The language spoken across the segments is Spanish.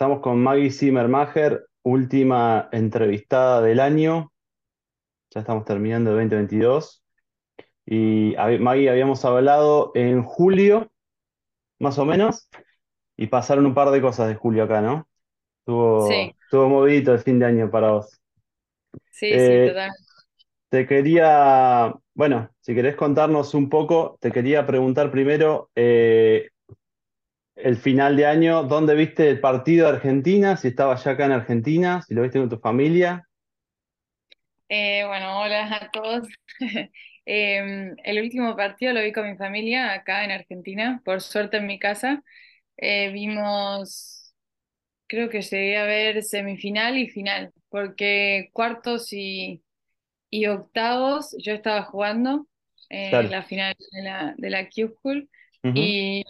Estamos con Maggie Zimmermacher, última entrevistada del año. Ya estamos terminando el 2022. Y Maggie, habíamos hablado en julio, más o menos, y pasaron un par de cosas de julio acá, ¿no? Estuvo, Sí, estuvo movidito el fin de año para vos. sí, sí, Eh, total. te quería, bueno, si querés contarnos un poco, te quería preguntar primero, eh, el final de año, ¿dónde viste el partido de Argentina? Si estabas ya acá en Argentina, si lo viste con tu familia. Eh, bueno, hola a todos. Em, el último partido lo vi con mi familia acá en Argentina, por suerte en mi casa. Eh, vimos, creo que llegué a ver semifinal y final, porque cuartos y, y octavos yo estaba jugando eh, Claro. la final de la, de la Q-School Ujú. y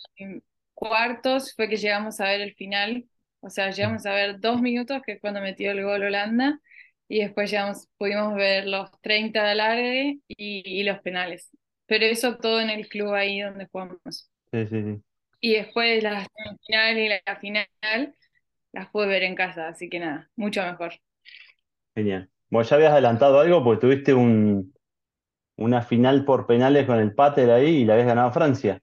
cuartos fue que llegamos a ver el final, o sea, llegamos a ver dos minutos, que es cuando metió el gol Holanda, y después llegamos, pudimos ver los 30 de alargue y, y los penales. Pero eso todo en el club ahí donde jugamos. Sí, sí, sí. Y después la semifinal y la final las pude ver en casa, así que nada, mucho mejor. Genial. Bueno, ya habías adelantado algo porque tuviste un, una final por penales con el Pater ahí y la habías ganado a Francia.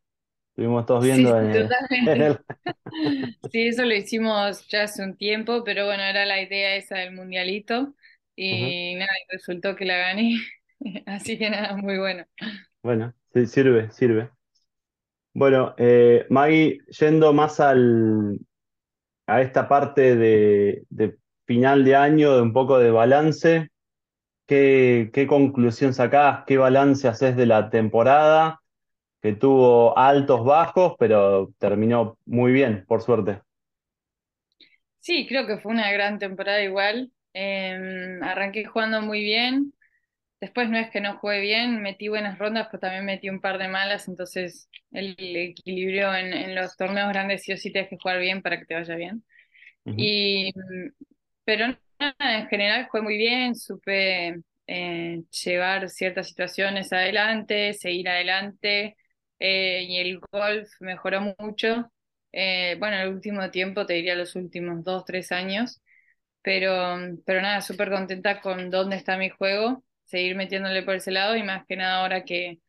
Estuvimos todos viendo sí, en el- Sí, eso lo hicimos ya hace un tiempo, pero bueno, era la idea esa del mundialito y nada, y resultó que la gané, así que nada, muy bueno. Bueno, sí, sirve, sirve. Bueno, eh, Maggie, yendo más al, a esta parte de, de final de año, de un poco de balance, ¿qué, qué conclusión sacás? ¿Qué balance haces de la temporada? Que tuvo altos, bajos, pero terminó muy bien, por suerte. Sí, creo que fue una gran temporada igual. Eh, arranqué jugando muy bien, después no es que no jugué bien, metí buenas rondas, pero también metí un par de malas, entonces el equilibrio en, en los torneos grandes sí o sí tienes que jugar bien para que te vaya bien. Y, pero nada, en general fue muy bien, supe eh, llevar ciertas situaciones adelante, seguir adelante, eh, y el golf mejoró mucho. Eh, bueno, el último tiempo, te diría los últimos dos, tres años, pero, pero nada, súper contenta con dónde está mi juego, seguir metiéndole por ese lado y más que nada ahora que,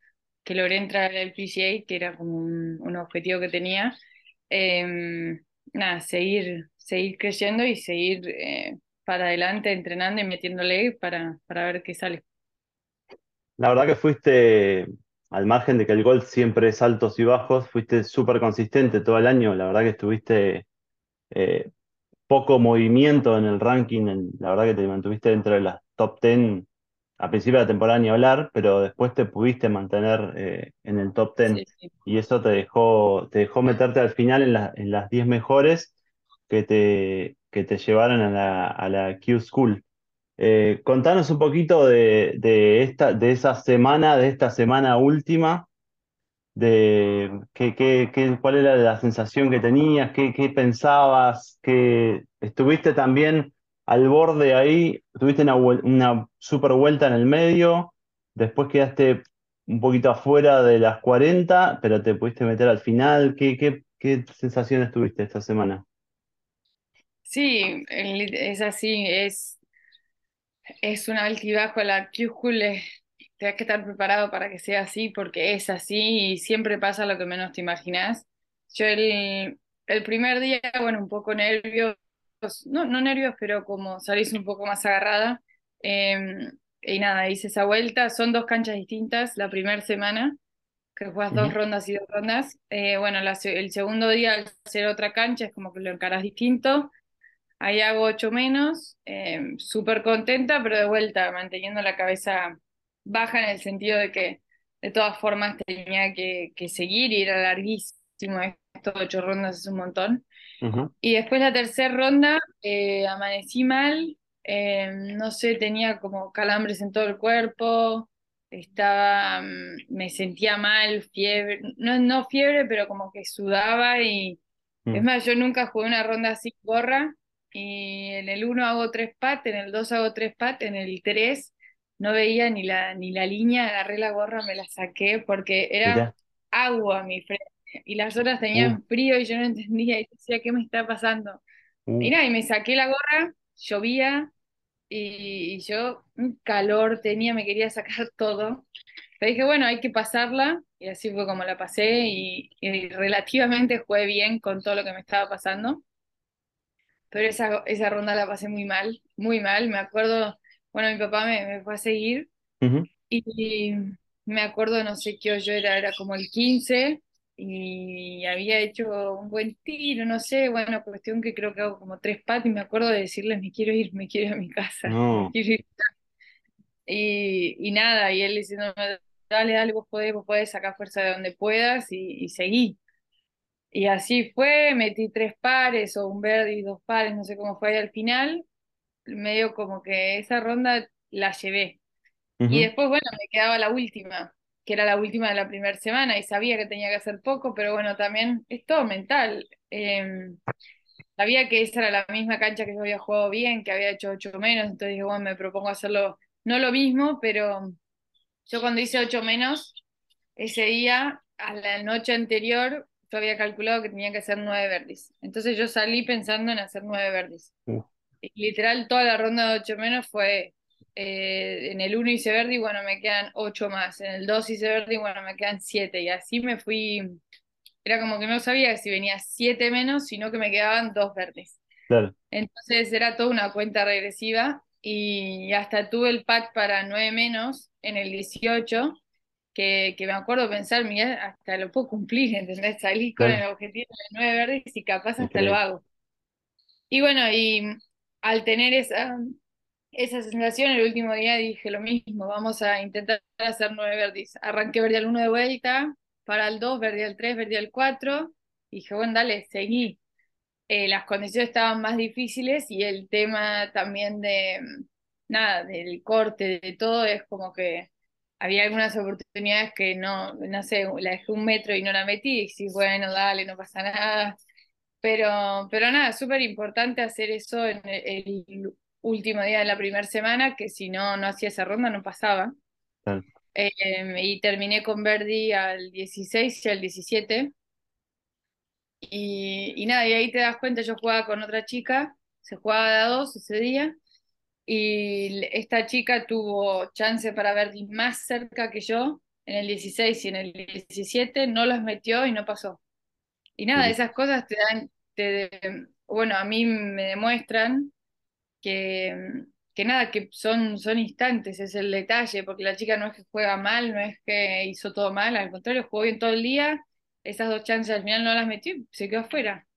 que logré entrar al PGA, que era como un, un objetivo que tenía. Em, nada, seguir, seguir creciendo y seguir eh, para adelante entrenando y metiéndole para, para ver qué sale. La verdad que fuiste, al margen de que el golf siempre es altos y bajos, fuiste súper consistente todo el año. La verdad que estuviste eh, poco movimiento en el ranking. en- la verdad que te mantuviste dentro de las top 10 a principio de la temporada ni hablar, pero después te pudiste mantener eh, en el top 10 Sí, sí. y eso te dejó, te dejó meterte al final en, la- en las 10 mejores que te, que te llevaron a la, a la Q School. Eh, contanos un poquito de, de esta, de esa semana, de esta semana última, de qué, qué- qué- cuál era la sensación que tenías, qué, qué pensabas, que estuviste también al borde ahí, tuviste una, una super vuelta en el medio, después quedaste un poquito afuera de las 40, pero te pudiste meter al final. ¿Qué, qué, qué sensaciones tuviste esta semana? Sí, es así, es, es un altibajo. La Q-School es- tienes que estar preparado para que sea así, porque es así y siempre pasa lo que menos te imaginas. Yo el, el primer día, bueno, un poco nervios, no, no nervios, pero como salís un poco más agarrada. eh, y nada, hice esa vuelta. Son dos canchas distintas la primera semana, que juegas dos Ujú, rondas y dos rondas. Eh, bueno, la el segundo día, al ser otra cancha, es como que lo encarás distinto. Ahí hago ocho menos, eh, súper contenta, pero de vuelta, manteniendo la cabeza baja en el sentido de que de todas formas tenía que, que seguir y era larguísimo esto, ocho rondas es un montón. Y después la tercera ronda, eh, amanecí mal, eh, no sé, tenía como calambres en todo el cuerpo, estaba, mm, me sentía mal, fiebre, no, no fiebre, pero como que sudaba y es Mm, más, yo nunca jugué una ronda así gorra y en el uno hago tres pat, en el 2 hago tres pat, en el 3 no veía ni la, ni la línea, agarré la gorra, me la saqué porque era mirá. agua mi frente y las otras Uh, tenían frío y yo no entendía y decía, ¿qué me está pasando? Uh, Y nada, y me saqué la gorra, llovía y, y yo un calor tenía, me quería sacar todo. Pero dije, bueno, hay que pasarla y así fue como la pasé y, y relativamente jugué bien con todo lo que me estaba pasando. Pero esa, esa ronda la pasé muy mal, muy mal. Me acuerdo, bueno, mi papá me, me fue a seguir y me acuerdo, no sé qué yo era, era como el 15 y había hecho un buen tiro, no sé, bueno, cuestión que creo que hago como tres patas y me acuerdo de decirles, me quiero ir, me quiero ir a mi casa, No, ir. Y, y nada, y él diciendo, dale, dale, vos podés, vos podés sacar fuerza de donde puedas y, y seguí. Y así fue, metí tres pares o un verde y dos pares, no sé cómo fue ahí al final, medio como que esa ronda la llevé. Y después, bueno, me quedaba la última, que era la última de la primera semana y sabía que tenía que hacer poco, pero bueno, también es todo mental. Eh, sabía que esa era la misma cancha que yo había jugado bien, que había hecho ocho menos, entonces dije, bueno, me propongo hacerlo, no lo mismo, pero yo cuando hice ocho menos, ese día, a la noche anterior, yo había calculado que tenía que hacer nueve verdis. Entonces yo salí pensando en hacer nueve verdis. uh, Y literal, toda la ronda de 8 menos fue eh, en el uno hice verde y bueno, me quedan 8 más. En el 2 hice verde y bueno, me quedan 7. Y así me fui. Era como que no sabía si venía 7 menos, sino que me quedaban 2 verdes. claro, Entonces era toda una cuenta regresiva y hasta tuve el pack para 9 menos en el 18, que, que me acuerdo pensar, mira, hasta lo puedo cumplir, ¿entendés? Salí con claro, el objetivo de 9 verdes y capaz hasta lo hago. Y bueno, y al tener esa, esa sensación, el último día dije lo mismo, vamos a intentar hacer nueve verdis. Arranqué verde al uno de vuelta, para el 2 verde al 3 verde al 4 y dije, bueno, dale, seguí. Eh, las condiciones estaban más difíciles y el tema también de, nada, del corte, de todo, es como que había algunas oportunidades que no, no sé, la dejé un metro y no la metí, y sí, bueno, dale, no pasa nada. Pero, pero nada, súper importante hacer eso en el, el último día de la primera semana, que si no, no hacía esa ronda no pasaba. claro. Eh, y terminé con Verdi al 16 y al 17. Y, y nada, y ahí te das cuenta, yo jugaba con otra chica, se jugaba de a dos ese día, y esta chica tuvo chance para Verdi más cerca que yo en el 16 y en el 17, no los metió y no pasó. Y nada, esas cosas te dan, te, bueno, a mí me demuestran que, que nada, que son, son instantes, es el detalle, porque la chica no es que juega mal, no es que hizo todo mal, al contrario, jugó bien todo el día, esas dos chances al final no las metió, y se quedó afuera.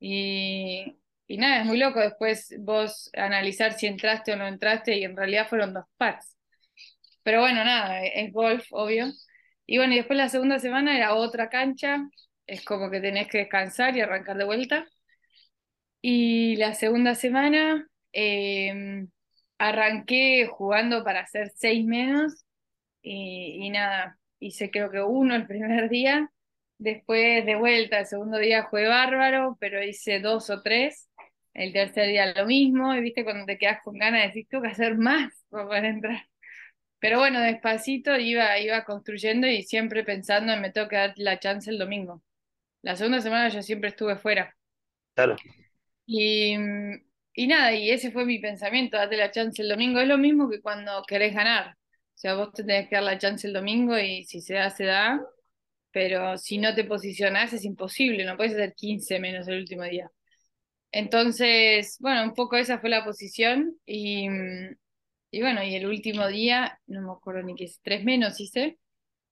Y, y nada, es muy loco después vos analizar si entraste o no entraste, y en realidad fueron dos pats. Pero bueno, nada, es golf, obvio. Y bueno, y después la segunda semana era otra cancha, es como que tenés que descansar y arrancar de vuelta. Y la segunda semana eh, arranqué jugando para hacer seis menos y, y nada, hice creo que uno el primer día. Después de vuelta, el segundo día jugué bárbaro, pero hice dos o tres. El tercer día lo mismo, y viste cuando te quedas con ganas de decir, tengo que hacer más para poder entrar. Pero bueno, despacito iba, iba construyendo y siempre pensando en me tengo que dar la chance el domingo. La segunda semana yo siempre estuve fuera. Claro, Y, y nada, y ese fue mi pensamiento, date la chance el domingo. Es lo mismo que cuando querés ganar. O sea, vos te tenés que dar la chance el domingo y si se da, se da. Pero si no te posicionás es imposible, no puedes hacer 15 menos el último día. Entonces, bueno, un poco esa fue la posición. Y, y bueno, y el último día, no me acuerdo ni qué es, tres menos hice.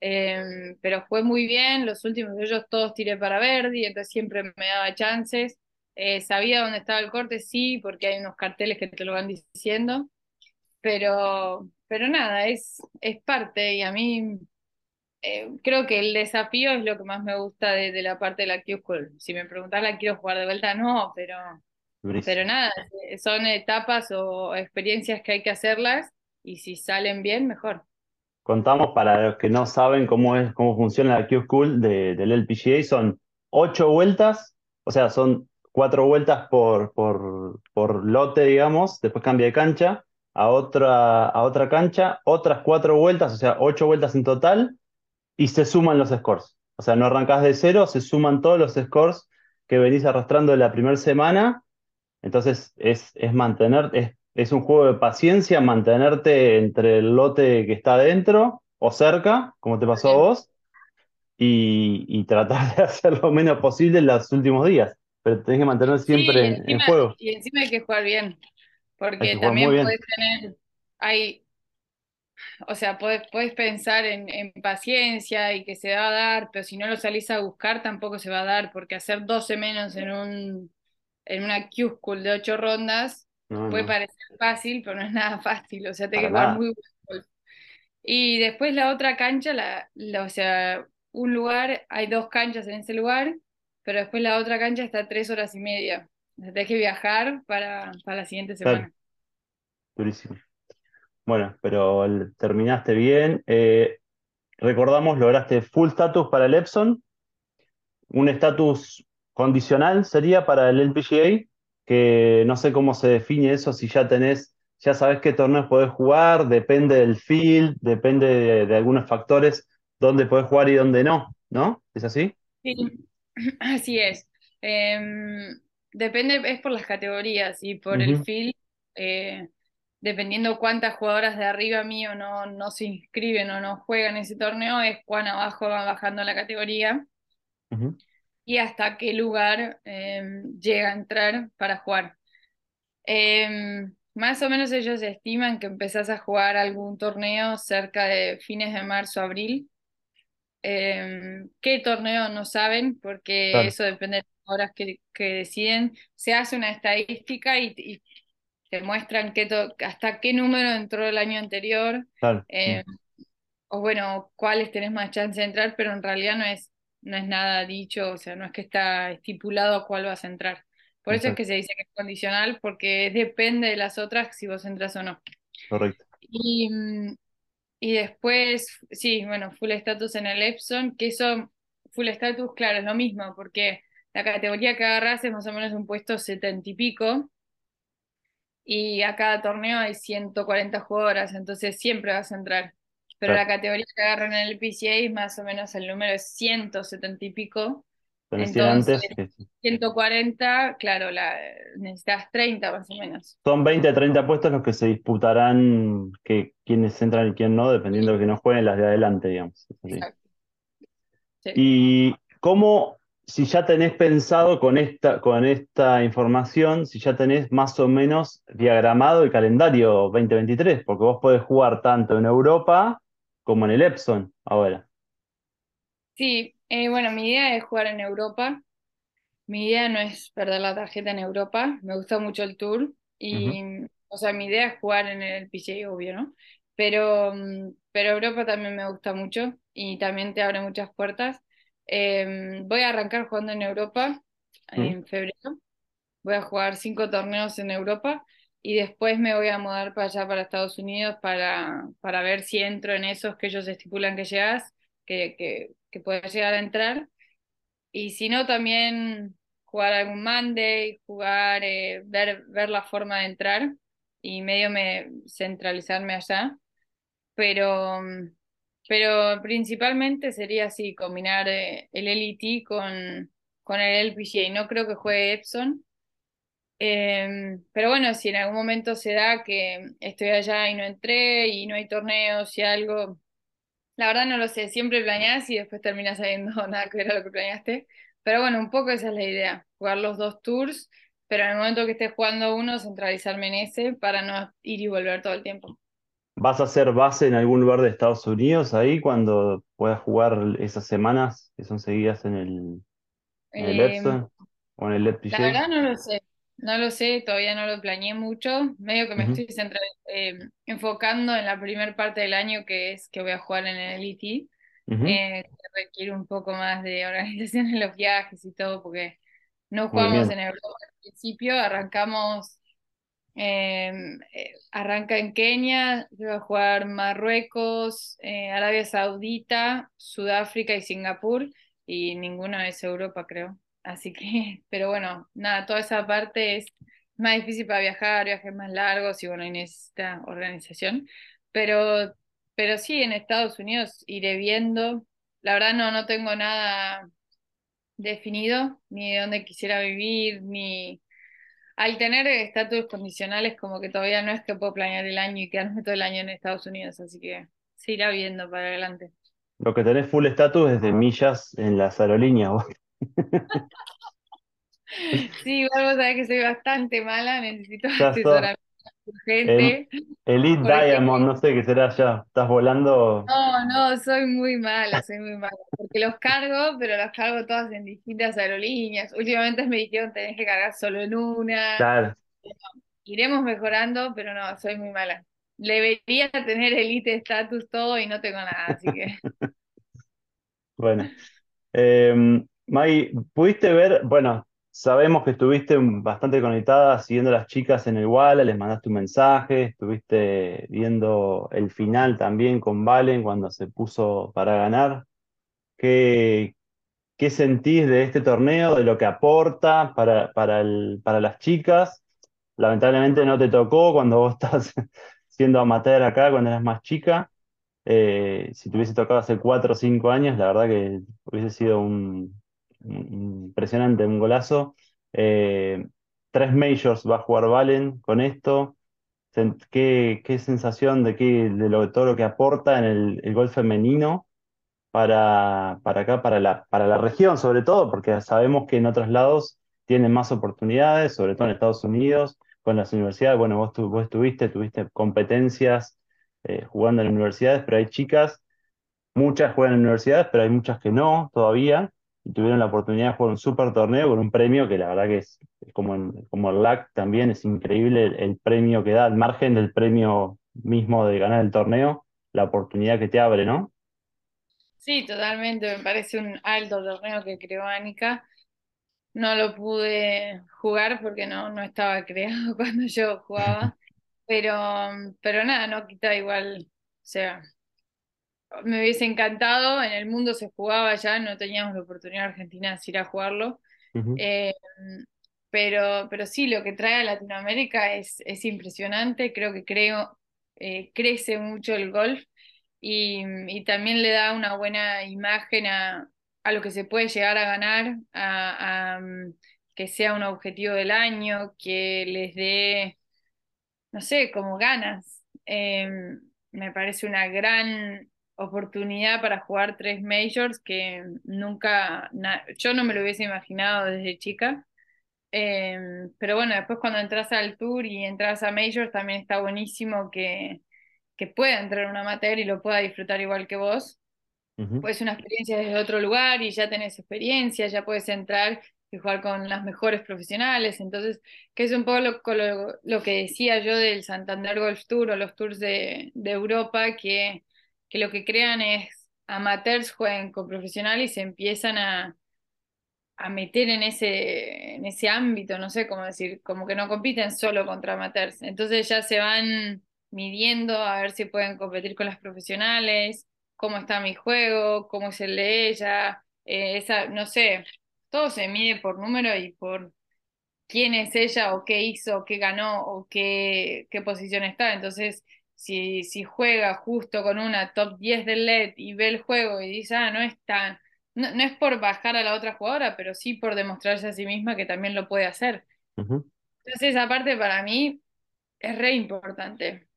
Eh, pero fue muy bien, los últimos de ellos todos tiré para Verdi, entonces siempre me daba chances. Eh, sabía dónde estaba el corte, sí, porque hay unos carteles que te lo van diciendo, pero, pero nada, es, es parte y a mí eh, creo que el desafío es lo que más me gusta de, de la parte de la Q-School. Si me preguntás, la quiero jugar de vuelta, no, pero, pero nada, eh, son etapas o experiencias que hay que hacerlas y si salen bien, mejor. Contamos para los que no saben cómo es, cómo funciona la Q-School de, del LPGA, son ocho vueltas, o sea, son cuatro vueltas por, por, por lote, digamos, después cambia de cancha a otra, a otra cancha, otras cuatro vueltas, o sea, ocho vueltas en total, y se suman los scores. O sea, no arrancás de cero, se suman todos los scores que venís arrastrando de la primera semana Entonces es, es mantener, es, es un juego de paciencia, mantenerte entre el lote que está adentro o cerca, como te pasó a vos, y, y tratar de hacer lo menos posible en los últimos días. Pero tenés que mantener Sí, siempre en, juego. y encima hay que jugar bien, porque también puedes tener, hay, o sea, podés, podés pensar en, en paciencia y que se va a dar, pero si no lo salís a buscar tampoco se va a dar, porque hacer 12 menos en un, en una Q-School de 8 rondas No, puede no, parecer fácil, pero no es nada fácil, o sea, para que jugar muy buen Y después la otra cancha, la, la- o sea, un lugar, hay dos canchas en ese lugar, pero después la otra cancha está a tres horas y media. O sea, tenés que viajar para, para la siguiente Claro, semana. durísimo. Bueno, pero terminaste bien. Eh, recordamos, lograste full status para el Epson un estatus condicional sería para el LPGA, que no sé cómo se define eso, si ya tenés, ya sabés qué torneos podés jugar, depende del field, depende de, de algunos factores, dónde podés jugar y dónde no, ¿no? ¿Es así? Sí, así es. Em, depende, es por las categorías y por el field, eh, dependiendo cuántas jugadoras de arriba mío no, no se inscriben o no juegan ese torneo, es cuán abajo va bajando la categoría. y hasta qué lugar eh, llega a entrar para jugar. Eh, más o menos ellos estiman que empezás a jugar algún torneo cerca de fines de marzo, abril. Eh, ¿qué torneo no saben? Porque Claro, eso depende de las horas que, que deciden. Se hace una estadística y, y te muestran qué hasta qué número entró el año anterior. claro, eh, o bueno, cuáles tenés más chance de entrar, pero en realidad no es, no es nada dicho, o sea, no es que está estipulado a cuál vas a entrar. Por eso es que se dice que es condicional, porque depende de las otras si vos entras o no. correcto. Y, y después, sí, bueno, full status en el Epson, que eso, full status, claro, es lo mismo, porque la categoría que agarrás es más o menos un puesto setenta y pico, y a cada torneo hay 140 jugadoras, entonces siempre vas a entrar. Pero la categoría que agarran en el PCA es más o menos el número es 170 y pico. Tenés 100 Entonces, antes, que sí. 140, claro, la, necesitas 30 más o menos. son 20 a 30 puestos los que se disputarán, que quienes entran y quién no, dependiendo de que no jueguen las de adelante, digamos. Sí. ¿Y cómo, si ya tenés pensado con esta, con esta información, si ya tenés más o menos diagramado el calendario 2023? Porque vos podés jugar tanto en Europa como en el Epson ahora. Sí, eh, bueno, mi idea es jugar en Europa. Mi idea no es perder la tarjeta en Europa. Me gusta mucho el tour. Y, o sea, mi idea es jugar en el PGA, obvio, ¿no? Pero, mm, pero Europa también me gusta mucho y también te abre muchas puertas. Eh, voy a arrancar jugando en Europa ujú. en febrero. Voy a jugar cinco torneos en Europa y después me voy a mudar para allá, para Estados Unidos, para, para ver si entro en esos que ellos estipulan que llegas, que, que, que puedes llegar a entrar. Y si no, también jugar algún Monday, jugar, eh, ver, ver la forma de entrar y medio me centralizarme allá. Pero, mm, pero principalmente sería así, combinar eh, el LET con, con el LPGA. No creo que juegue Epson. Eh, pero bueno, si en algún momento se da que estoy allá y no entré y no hay torneos y algo, la verdad no lo sé, siempre planeás y después terminás sabiendo nada que ver a lo que planeaste. Pero bueno, un poco esa es la idea, jugar los dos tours, pero en el momento que esté jugando uno, centralizarme en ese para no ir y volver todo el tiempo. ¿Vas a hacer base en algún lugar de Estados Unidos ahí cuando puedas jugar esas semanas que son seguidas en el, en el Eh, Epson o en el la verdad no lo sé, no lo sé, todavía no lo planeé mucho, medio que me estoy eh, enfocando en la primera parte del año que es que voy a jugar en el ET, ujú. eh, que requiere un poco más de organización en los viajes y todo, porque no jugamos en Europa al principio, arrancamos, eh, eh, arranca en Kenia, se va a jugar Marruecos, eh, Arabia Saudita, Sudáfrica y Singapur, y ninguno es Europa, creo. Así que, pero bueno, nada, toda esa parte es más difícil para viajar, viajes más largos y bueno, y necesita organización. Pero, pero sí, en Estados Unidos iré viendo. La verdad no, no tengo nada definido, ni de dónde quisiera vivir, ni al tener estatus condicionales, como que todavía no es que puedo planear el año y quedarme todo el año en Estados Unidos, así que se irá viendo para adelante. Lo que tenés full estatus es de millas en las aerolíneas. vos. Sí, igual vos sabés que soy bastante mala, necesito Ya asesoramiento el- porque Diamond, no sé qué será ya. Estás volando. no, no, soy muy mala, soy muy mala, porque los cargo, pero los cargo todas en distintas aerolíneas. Últimamente me dijeron tenés que cargar solo en una, Claro. iremos mejorando, pero no, soy muy mala. Debería tener elite status todo y no tengo nada, así que Bueno. Eh, Maggie, ¿pudiste ver? Bueno, sabemos que estuviste bastante conectada siguiendo a las chicas en el Walla, les mandaste un mensaje, estuviste viendo el final también con Valen cuando se puso para ganar. ¿Qué, sentís de este torneo, de lo que aporta para, para, el- para las chicas? Lamentablemente no te tocó cuando vos estás siendo amateur acá, cuando eras más chica. Eh, si te hubiese tocado hace cuatro o cinco años, la verdad que hubiese sido un- impresionante, un golazo. Eh, tres majors va a jugar Valen con esto. ¿Qué, qué sensación de, qué, de lo, todo lo que aporta en el, el golf femenino para, para acá, para la, para la región sobre todo? Porque sabemos que en otros lados tienen más oportunidades, sobre todo en Estados Unidos, con las universidades. Bueno, vos, tu- vos estuviste, tuviste competencias eh, jugando en universidades, pero hay chicas, muchas juegan en universidades, pero hay muchas que no todavía, y tuvieron la oportunidad de jugar un super torneo con un premio que la verdad que es, es como, en- como el LAC también, es increíble el, premio que da, al margen del premio mismo de ganar el torneo, la oportunidad que te abre, ¿no? sí, totalmente, me parece un alto torneo que creó Anika. No lo pude jugar porque no, no estaba creado cuando yo jugaba, pero, pero nada, no quita igual, o sea, me hubiese encantado, en el mundo se jugaba ya, no teníamos la oportunidad en Argentina de ir a jugarlo, eh, pero, pero sí, lo que trae a Latinoamérica es, es impresionante, creo que creo, eh, crece mucho el golf y, y también le da una buena imagen a, a lo que se puede llegar a ganar, a, a, mm, que sea un objetivo del año, que les dé, no sé, como ganas. Eh, me parece una gran oportunidad para jugar tres majors que nunca, na- yo no me lo hubiese imaginado desde chica. Eh, pero bueno, después cuando entras al tour y entras a majors también está buenísimo que, que pueda entrar un amateur y lo pueda disfrutar igual que vos ujú, pues una experiencia desde otro lugar y ya tenés experiencia, ya puedes entrar y jugar con las mejores profesionales. Entonces, que es un poco lo, lo, lo que decía yo del Santander Golf Tour o los tours de, de Europa, que, que lo que crean es amateurs jueguen con profesionales y se empiezan a, a meter en ese, en ese ámbito, no sé cómo decir, como que no compiten solo contra amateurs. Entonces ya se van midiendo a ver si pueden competir con las profesionales, cómo está mi juego, cómo es el de ella, eh, esa, no sé, todo se mide por número y por quién es ella o qué hizo, qué ganó o qué, qué posición está. Entonces, si, si juega justo con una top 10 del LED y ve el juego y dice, ah, no es tan, no, no es por bajar a la otra jugadora, pero sí por demostrarse a sí misma que también lo puede hacer. Entonces, esa parte para mí es re importante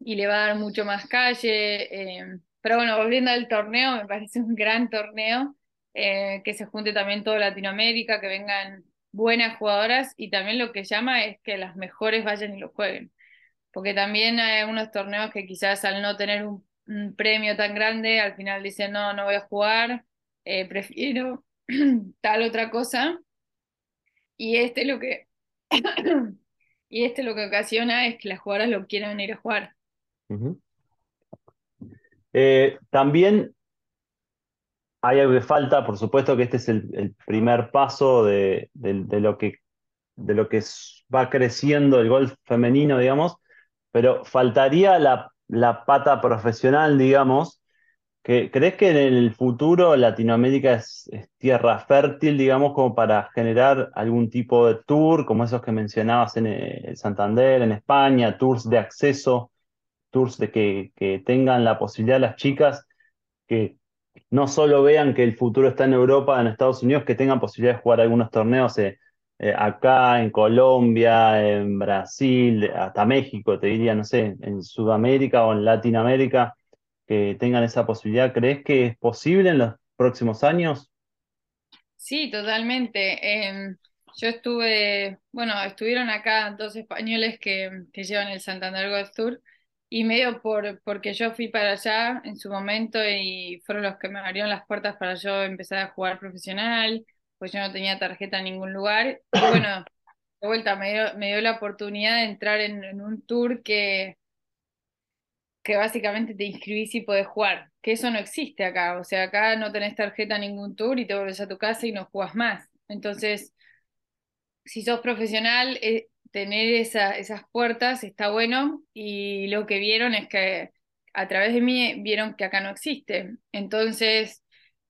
y le va a dar mucho más calle. eh, pero bueno, volviendo al torneo, me parece un gran torneo, eh, que se junte también toda Latinoamérica, que vengan buenas jugadoras y también lo que llama es que las mejores vayan y lo jueguen. Porque también hay algunos torneos que quizás al no tener un, premio tan grande, al final dicen, no, no voy a jugar, eh, prefiero tal otra cosa. Y este lo que, y este lo que ocasiona es que las jugadoras lo quieran ir a jugar. Eh, también hay algo que falta, por supuesto que este es el, primer paso de, de- lo que, de lo que va creciendo el golf femenino, digamos, pero faltaría la, la pata profesional, digamos, que, ¿crees que en el futuro Latinoamérica es, tierra fértil, digamos, como para generar algún tipo de tour, como esos que mencionabas en eh, Santander, en España, tours de acceso, tours de que, que tengan la posibilidad las chicas que no solo vean que el futuro está en Europa, en Estados Unidos, que tengan posibilidad de jugar algunos torneos eh, eh, acá en Colombia, en Brasil, hasta México, te diría, no sé, en Sudamérica o en Latinoamérica, que tengan esa posibilidad. ¿Crees que es posible en los próximos años? Sí, totalmente. Em, yo estuve, bueno, estuvieron acá dos españoles que, que llevan el Santander Golf Tour y medio por, porque yo fui para allá en su momento y fueron los que me abrieron las puertas para yo empezar a jugar profesional, pues yo no tenía tarjeta en ningún lugar. Y bueno, de vuelta me dio, me dio la oportunidad de entrar en, en un tour que que básicamente te inscribís y podés jugar, que eso no existe acá, o sea, acá no tenés tarjeta en ningún tour y te vuelves a tu casa y no jugás más. Entonces, si sos profesional, eh, tener esa, esas puertas está bueno y lo que vieron es que a través de mí vieron que acá no existe. Entonces,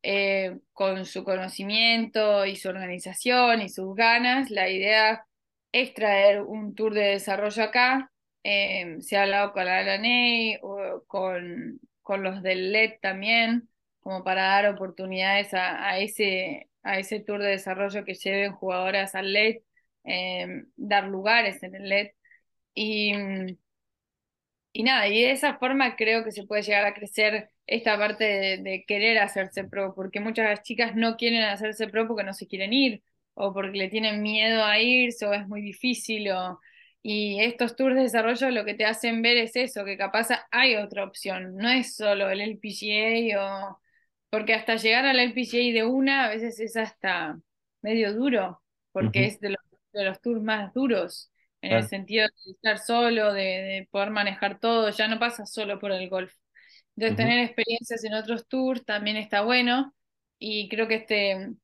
eh, con su conocimiento y su organización y sus ganas, la idea es traer un tour de desarrollo acá eh, se ha hablado con la LANEI o con, con los del LED también, como para dar oportunidades a, ese, a ese tour de desarrollo que lleven jugadoras al LED, eh, dar lugares en el LED. Y, y nada, y de esa forma creo que se puede llegar a crecer esta parte de, de, querer hacerse pro, porque muchas chicas no quieren hacerse pro porque no se quieren ir, o porque le tienen miedo a irse, o es muy difícil, o y estos tours de desarrollo lo que te hacen ver es eso, que capaz hay otra opción, no es solo el LPGA o... Porque hasta llegar al LPGA de una a veces es hasta medio duro, porque es de los, de los tours más duros, en el claro, sentido de estar solo, de, de poder manejar todo, ya no pasa solo por el golf. Entonces ujú, tener experiencias en otros tours también está bueno, y creo que este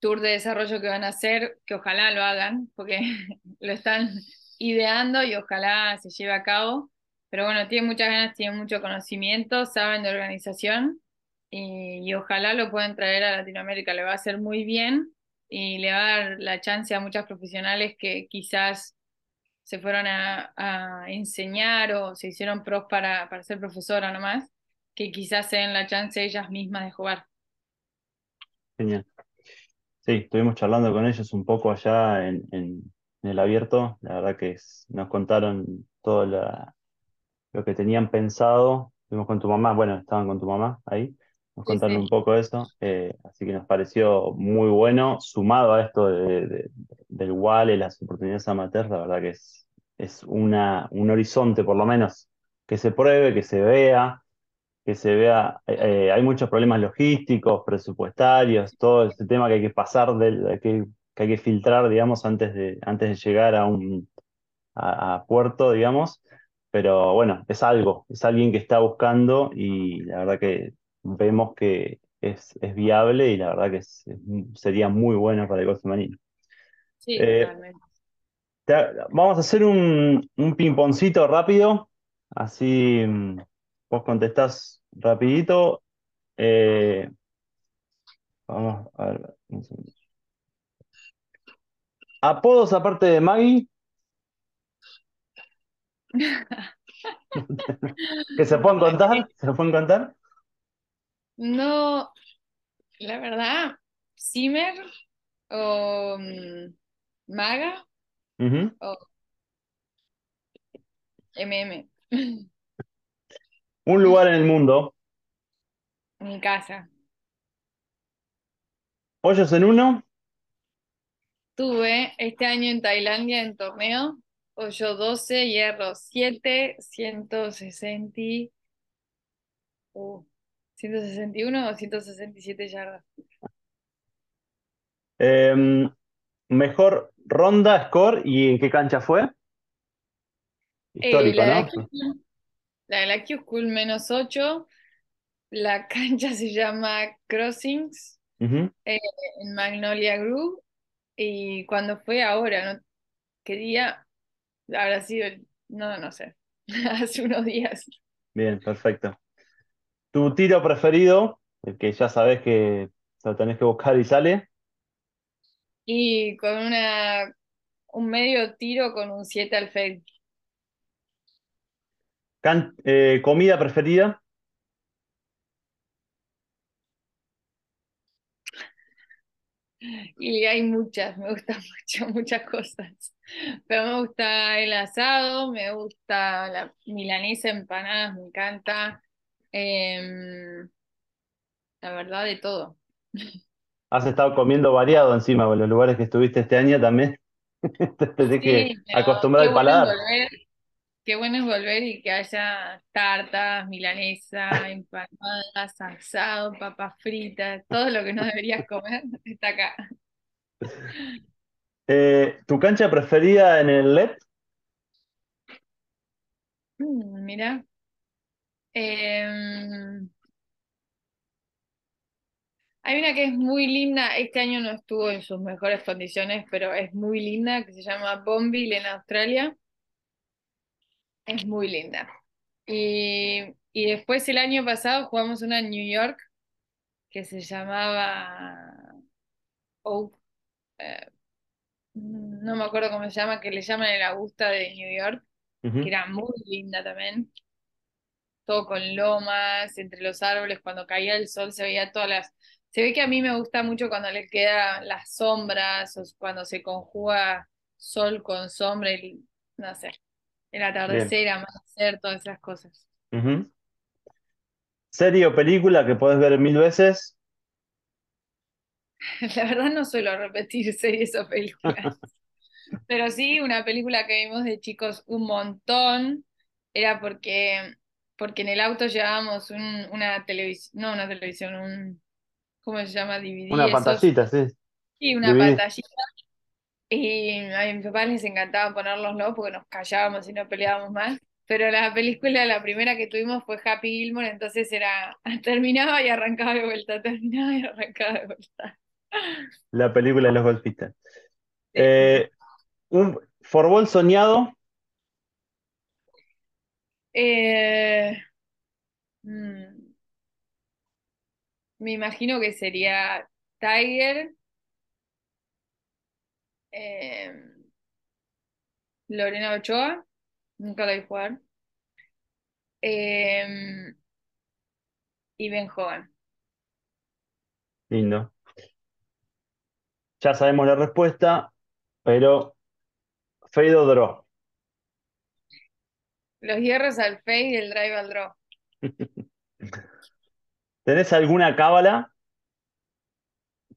tour de desarrollo que van a hacer, que ojalá lo hagan, porque lo están ideando y ojalá se lleve a cabo. Pero bueno, tienen muchas ganas, tienen mucho conocimiento, saben de organización y, y ojalá lo puedan traer a Latinoamérica. Le va a hacer muy bien y le va a dar la chance a muchas profesionales que quizás se fueron a, a enseñar o se hicieron pros para, para ser profesora nomás, que quizás se den la chance ellas mismas de jugar. genial. Sí, estuvimos charlando con ellos un poco allá en, en- en el abierto. La verdad que es- nos contaron todo la- lo que tenían pensado. Estuvimos con tu mamá, bueno, estaban con tu mamá ahí. Nos Sí, contaron sí. un poco eso. eh, así que nos pareció muy bueno, sumado a esto de, de- del WAL y las oportunidades amateurs. La verdad que es, es una, un horizonte, por lo menos, que se pruebe, que se vea que se vea, eh, eh, hay muchos problemas logísticos, presupuestarios, todo ese tema que hay que pasar, del, que, que hay que filtrar, digamos, antes de, antes de llegar a un a, puerto, digamos. Pero bueno, es algo, es alguien que está buscando y la verdad que vemos que es, es viable y la verdad que sería muy bueno para el golf femenino. Sí, Eh, totalmente. te- vamos a hacer un, un ping-pongcito rápido, así mm, vos contestás rapidito Eh, vamos a ver. Apodos aparte de Maggie, que se pueden contar, se pueden contar. No, la verdad, Zimmer o mm, Maga o MM. Un lugar en el mundo. Mi casa. Pollos en uno. Tuve este año en Tailandia en torneo, hoyo 12, hierro 7, 160, y- uh, 161 o 167 yardas. Eh, mejor ronda, score y en qué cancha fue. Eh, Histórico, la de la ¿no? Q, la de la Q School menos 8, la cancha se llama Crossings eh, en Magnolia Grove y cuando fue ahora, ¿no? ¿Qué día? Habrá sido, no, no sé, hace unos días. Bien, perfecto. Tu tiro preferido, el que ya sabes que lo tenés que buscar y sale. Y con una, un medio tiro con un 7 al fade. Can- eh, comida preferida. Y hay muchas, me gustan mucho, muchas cosas. Pero me gusta el asado, me gusta la milanesa empanadas, me encanta. Em, la verdad, de todo. Has estado comiendo variado encima con los lugares que estuviste este año también. Te tenés que Sí, pero acostumbrar al bueno paladar. volver, qué bueno es volver y que haya tartas, milanesa, empanadas, asado, papas fritas, todo lo que no deberías comer está acá. Eh, ¿tu cancha preferida en el LED? Mm, mira. Em, hay una que es muy linda, este año no estuvo en sus mejores condiciones, pero es muy linda, que se llama Bonville en Australia. Es muy linda. Y, y después el año pasado jugamos una en New York que se llamaba Oak, eh, no me acuerdo cómo se llama, que le llaman el Augusta de New York, que era muy linda también. todo con lomas, entre los árboles, cuando caía el sol se veía todas las... Se ve que a mí me gusta mucho cuando le quedan las sombras, o cuando se conjuga sol con sombra, y, no sé, el atardecer, amanecer, todas esas cosas. Ujú. ¿Serie o película que podés ver mil veces? La verdad no suelo repetir series o películas, pero sí, una película que vimos de chicos un montón, era porque, porque en el auto llevábamos un, una televisión, no una televisión, un, ¿cómo se llama? Una DVD, esos pantallita, sí. Y una pantallita. Y a mis papás les encantaba ponerlos, porque nos callábamos y no peleábamos más. Pero la película, la primera que tuvimos fue Happy Gilmore, entonces era, terminaba y arrancaba de vuelta, terminaba y arrancaba de vuelta. La película de los golfistas. Sí. Eh, un Forbol soñado. Eh, mm, me imagino que sería Tiger, eh, Lorena Ochoa, nunca la vi jugar, eh, y Ben Hogan. Lindo. Ya sabemos la respuesta, pero Fade o Draw. Los hierros al fade y el drive al draw. ¿Tenés alguna cábala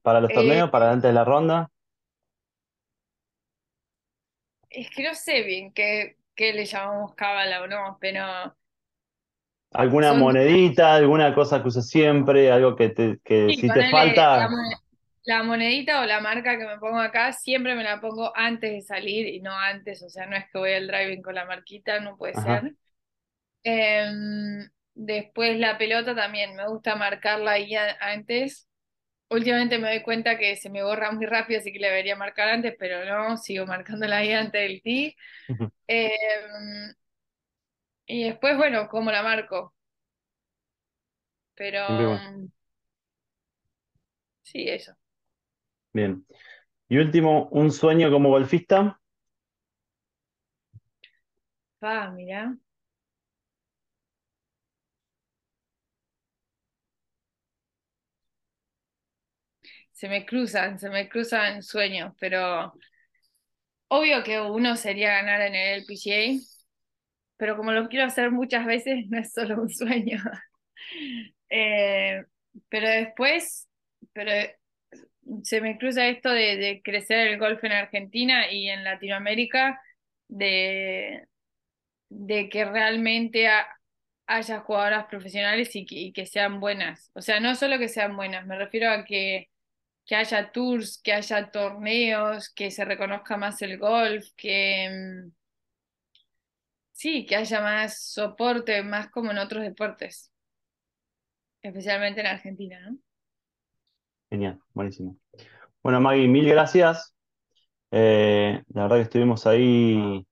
para los Eh, torneos, para antes de la ronda? Es que no sé bien qué, qué le llamamos cábala o no, pero ¿Alguna son, monedita, alguna cosa que uses siempre, algo que, te, que sí, si te ponele la, falta? la monedita o la marca que me pongo acá, siempre me la pongo antes de salir y no antes, o sea, no es que voy al driving con la marquita, no puede Ajá. ser. Después la pelota también, me gusta marcarla ahí antes. Últimamente me doy cuenta que se me borra muy rápido, así que la debería marcar antes, pero no, sigo marcándola ahí antes del tee. Em, y después, bueno, ¿cómo la marco? Pero Bien. mm, sí, eso. Bien. Y último, un sueño como golfista. Ah, mira. Se me cruzan, se me cruzan sueños, pero obvio que uno sería ganar en el LPGA, pero como lo quiero hacer muchas veces, no es solo un sueño. Eh, pero después, pero se me cruza esto de, crecer el golf en Argentina y en Latinoamérica, de, de que realmente ha- haya jugadoras profesionales y que sean buenas. O sea, no solo que sean buenas, me refiero a que, que haya tours, que haya torneos, que se reconozca más el golf, que mm, sí, que haya más soporte, más como en otros deportes, especialmente en Argentina, ¿no? Genial, buenísimo. Bueno, Maggie, mil gracias. Eh, la verdad que estuvimos ahí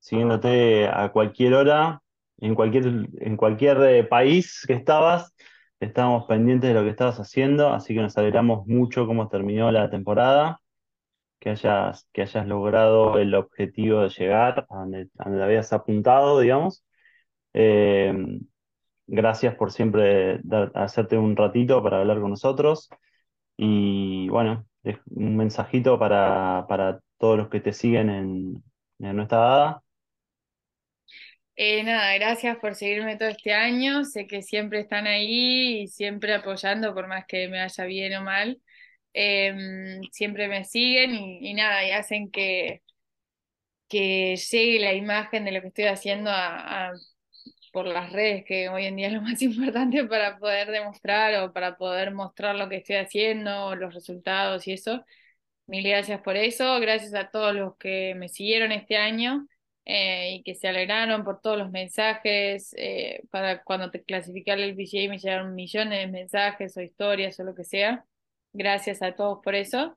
siguiéndote a cualquier hora, en cualquier, en cualquier eh, país que estabas, estábamos pendientes de lo que estabas haciendo, así que nos alegramos mucho cómo terminó la temporada, que hayas, que hayas logrado el objetivo de llegar a donde, habías apuntado, digamos. Eh, gracias por siempre hacerte un ratito para hablar con nosotros y bueno, un mensajito para, para todos los que te siguen en, en nuestra dada. Eh, nada, gracias por seguirme todo este año. Sé que siempre están ahí y siempre apoyando, por más que me vaya bien o mal. Em, siempre me siguen y, nada, y hacen que, que llegue la imagen de lo que estoy haciendo a, por las redes, que hoy en día es lo más importante para poder demostrar o para poder mostrar lo que estoy haciendo, los resultados y eso. Mil gracias por eso, gracias a todos los que me siguieron este año eh, y que se alegraron por todos los mensajes. Eh, para cuando te clasifiqué el PGA me llegaron millones de mensajes o historias o lo que sea. Gracias a todos por eso.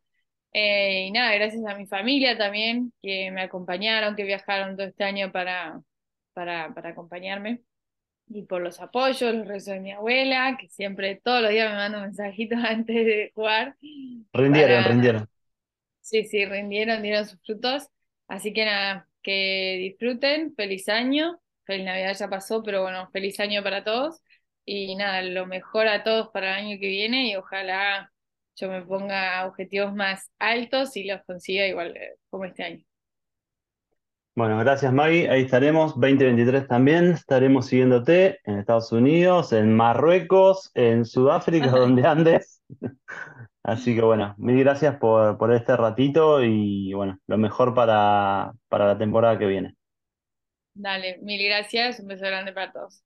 Eh, y nada, gracias a mi familia también, que me acompañaron, que viajaron todo este año para, para, para acompañarme. Y por los apoyos, los rezos de mi abuela, que siempre, todos los días me manda mensajitos antes de jugar. Rindieron, rindieron. Sí, sí, rindieron, dieron sus frutos. Así que nada, que disfruten, feliz año, feliz Navidad ya pasó, pero bueno, feliz año para todos y nada, lo mejor a todos para el año que viene y ojalá yo me ponga objetivos más altos y los consiga igual eh, como este año. Bueno, gracias Maggie. Ahí estaremos, 2023 también. Estaremos siguiéndote en Estados Unidos, en Marruecos, en Sudáfrica, donde andes. Así que bueno, mil gracias por, por este ratito y bueno, lo mejor para, para la temporada que viene. Dale, mil gracias, un beso grande para todos.